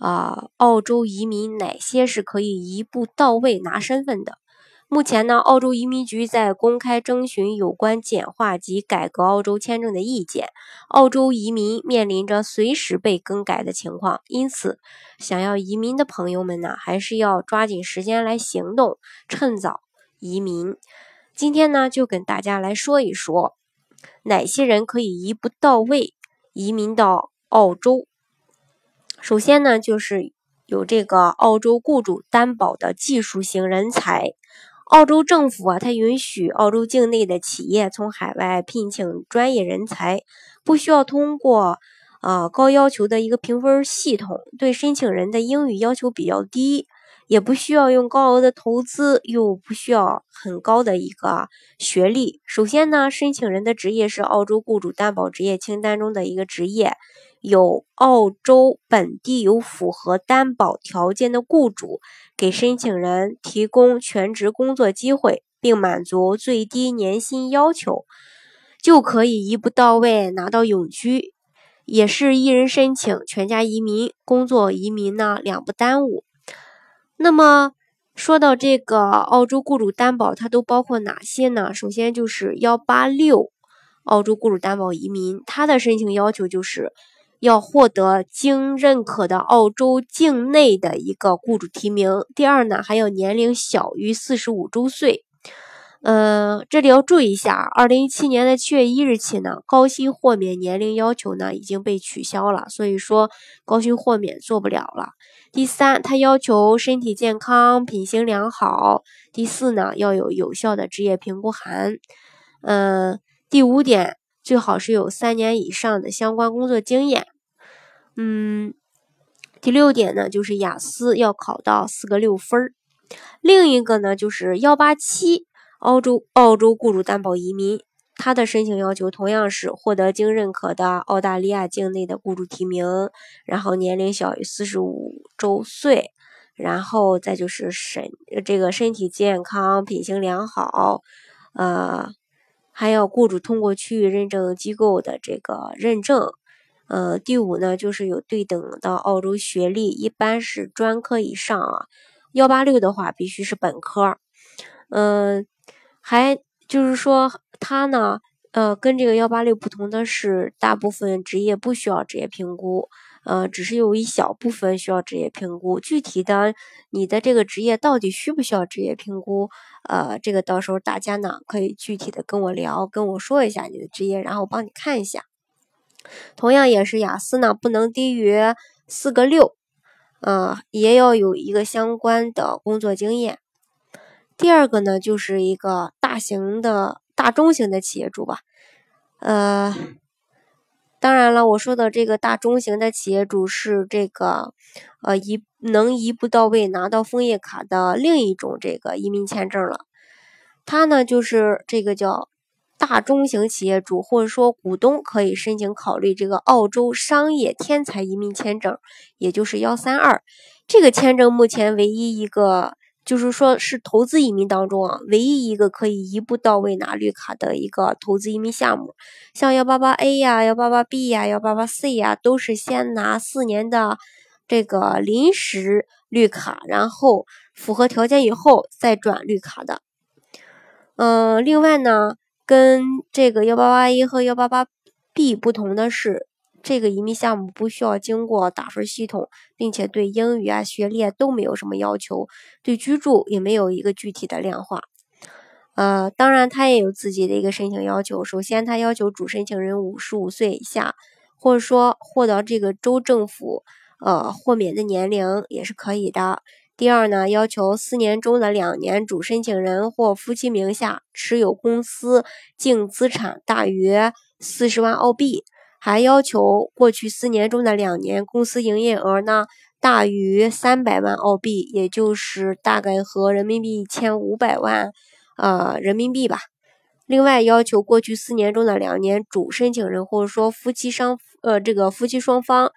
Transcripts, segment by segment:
啊，澳洲移民哪些是可以一步到位拿身份的？目前呢，澳洲移民局在公开征询有关简化及改革澳洲签证的意见。澳洲移民面临着随时被更改的情况，因此，想要移民的朋友们呢，还是要抓紧时间来行动，趁早移民。今天呢，就跟大家来说一说，哪些人可以一步到位移民到澳洲。首先呢，就是有这个澳洲雇主担保的技术型人才。澳洲政府啊，它允许澳洲境内的企业从海外聘请专业人才，不需要通过啊高要求的一个评分系统，对申请人的英语要求比较低，也不需要用高额的投资，又不需要很高的一个学历。首先呢，申请人的职业是澳洲雇主担保职业清单中的一个职业。有澳洲本地有符合担保条件的雇主给申请人提供全职工作机会，并满足最低年薪要求，就可以一步到位拿到永居，也是一人申请全家移民，工作移民呢两不耽误。那么说到这个澳洲雇主担保，它都包括哪些呢？首先就是幺八六澳洲雇主担保移民，它的申请要求就是。要获得经认可的澳洲境内的一个雇主提名。第二呢，还要年龄小于四十五周岁。嗯，这里要注意一下，二零一七年的七月一日起呢，高薪豁免年龄要求呢已经被取消了，所以说高薪豁免做不了了。第三，他要求身体健康、品行良好。第四呢，要有有效的职业评估函。嗯，第五点。最好是有三年以上的相关工作经验。嗯，第六点呢，就是雅思要考到四个六分儿。另一个呢，就是幺八七澳洲澳洲雇主担保移民，他的申请要求同样是获得经认可的澳大利亚境内的雇主提名，然后年龄小于四十五周岁，然后再就是身这个身体健康、品行良好，呃。还要雇主通过区域认证机构的这个认证，呃，第五呢就是有对等的澳洲学历，一般是专科以上啊。幺八六的话必须是本科，嗯，还就是说他呢，呃，跟这个幺八六不同的是，大部分职业不需要职业评估。呃，只是有一小部分需要职业评估，具体的你的这个职业到底需不需要职业评估？呃，这个到时候大家呢可以具体的跟我聊，跟我说一下你的职业，然后我帮你看一下。同样也是雅思呢不能低于四个六，呃，也要有一个相关的工作经验。第二个呢就是一个大型的大中型的企业主吧，呃。当然了，我说的这个大中型的企业主是这个，呃，一能一步到位拿到枫叶卡的另一种这个移民签证了。他呢，就是这个叫大中型企业主或者说股东可以申请考虑这个澳洲商业天才移民签证，也就是幺三二这个签证，目前唯一一个。就是说，是投资移民当中啊，唯一一个可以一步到位拿绿卡的一个投资移民项目。像幺八八 A 呀、幺八八 B 呀、幺八八 C 呀，都是先拿四年的这个临时绿卡，然后符合条件以后再转绿卡的。嗯，另外呢，跟这个幺八八 A 和幺八八 B 不同的是。这个移民项目不需要经过打分系统，并且对英语啊、学历啊都没有什么要求，对居住也没有一个具体的量化。呃，当然他也有自己的一个申请要求。首先，他要求主申请人五十五岁以下，或者说获得这个州政府呃豁免的年龄也是可以的。第二呢，要求四年中的两年主申请人或夫妻名下持有公司净资产大于四十万澳币。还要求过去四年中的两年公司营业额呢大于三百万澳币，也就是大概和人民币一千五百万呃人民币吧。另外，要求过去四年中的两年主申请人或者说夫妻双呃这个夫妻双方，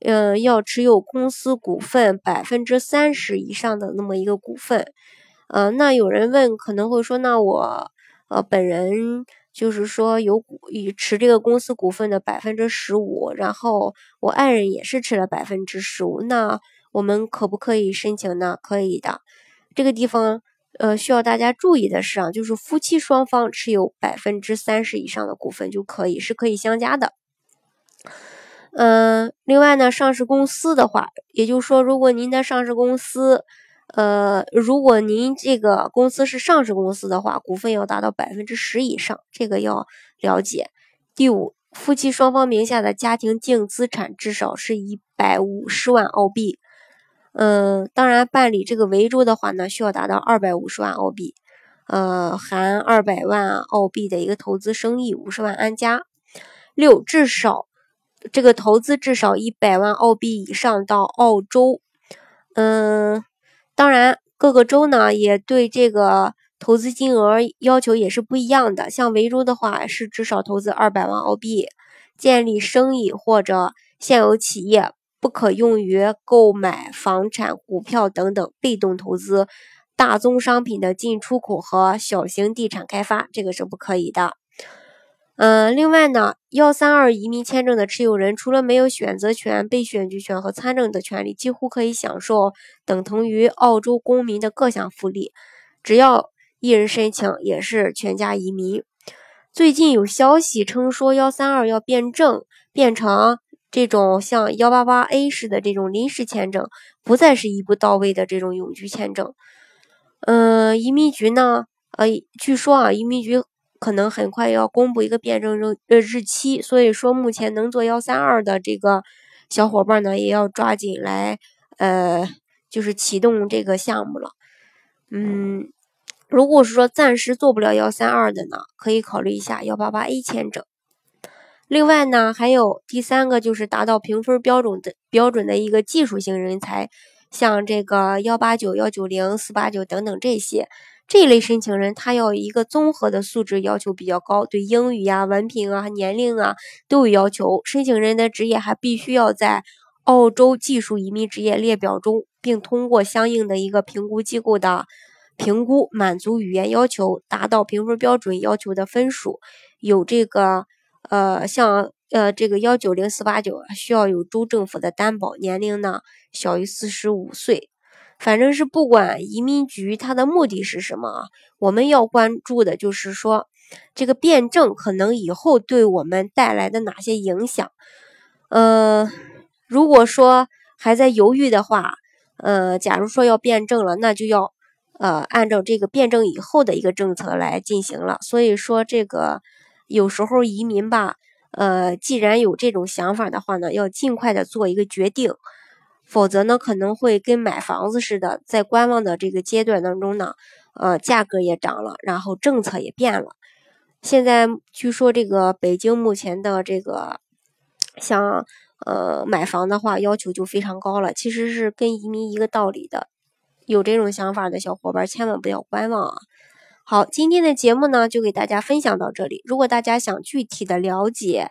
嗯，要持有公司股份百分之三十以上的那么一个股份。呃，那有人问，可能会说，那我呃本人就是说有股以持这个公司股份的百分之十五，然后我爱人也是持了百分之十五，那我们可不可以申请呢？可以的，这个地方。呃，需要大家注意的是啊，就是夫妻双方持有百分之三十以上的股份就可以，是可以相加的。嗯，另外呢，上市公司的话，也就是说，如果您的上市公司，呃，如果您这个公司是上市公司的话，股份要达到百分之十以上，这个要了解。第五，夫妻双方名下的家庭净资产至少是一百五十万澳币。嗯，当然，办理这个维州的话呢，需要达到二百五十万澳币，呃，含二百万澳币的一个投资生意，五十万安家。六，至少这个投资至少一百万澳币以上到澳洲。嗯，当然，各个州呢也对这个投资金额要求也是不一样的。像维州的话是至少投资二百万澳币，建立生意或者现有企业。不可用于购买房产、股票等等被动投资、大宗商品的进出口和小型地产开发，这个是不可以的。嗯，另外呢，幺三二移民签证的持有人，除了没有选择权、被选举权和参政的权利，几乎可以享受等同于澳洲公民的各项福利。只要一人申请，也是全家移民。最近有消息称说，幺三二要变证，变成。这种像幺八八 A 式的这种临时签证，不再是一步到位的这种永居签证。嗯，移民局呢，呃，据说啊，移民局可能很快要公布一个变证日呃日期，所以说目前能做幺三二的这个小伙伴呢，也要抓紧来，呃，就是启动这个项目了。嗯，如果是说暂时做不了幺三二的呢，可以考虑一下幺八八 A 签证。另外呢，还有第三个就是达到评分标准的标准的一个技术型人才，像这个幺八九、幺九零、四八九等等这些这一类申请人，他要一个综合的素质要求比较高，对英语呀、文凭啊、年龄啊都有要求。申请人的职业还必须要在澳洲技术移民职业列表中，并通过相应的一个评估机构的评估，满足语言要求，达到评分标准要求的分数，有这个。呃，像呃这个幺九零四八九需要有州政府的担保，年龄呢小于四十五岁。反正是不管移民局它的目的是什么啊，我们要关注的就是说这个变证可能以后对我们带来的哪些影响。呃，如果说还在犹豫的话，呃，假如说要变证了，那就要呃按照这个变证以后的一个政策来进行了。所以说这个。有时候移民吧，呃，既然有这种想法的话呢，要尽快的做一个决定，否则呢，可能会跟买房子似的，在观望的这个阶段当中呢，呃，价格也涨了，然后政策也变了。现在据说这个北京目前的这个，像呃买房的话，要求就非常高了，其实是跟移民一个道理的。有这种想法的小伙伴，千万不要观望啊！好，今天的节目呢，就给大家分享到这里。如果大家想具体的了解，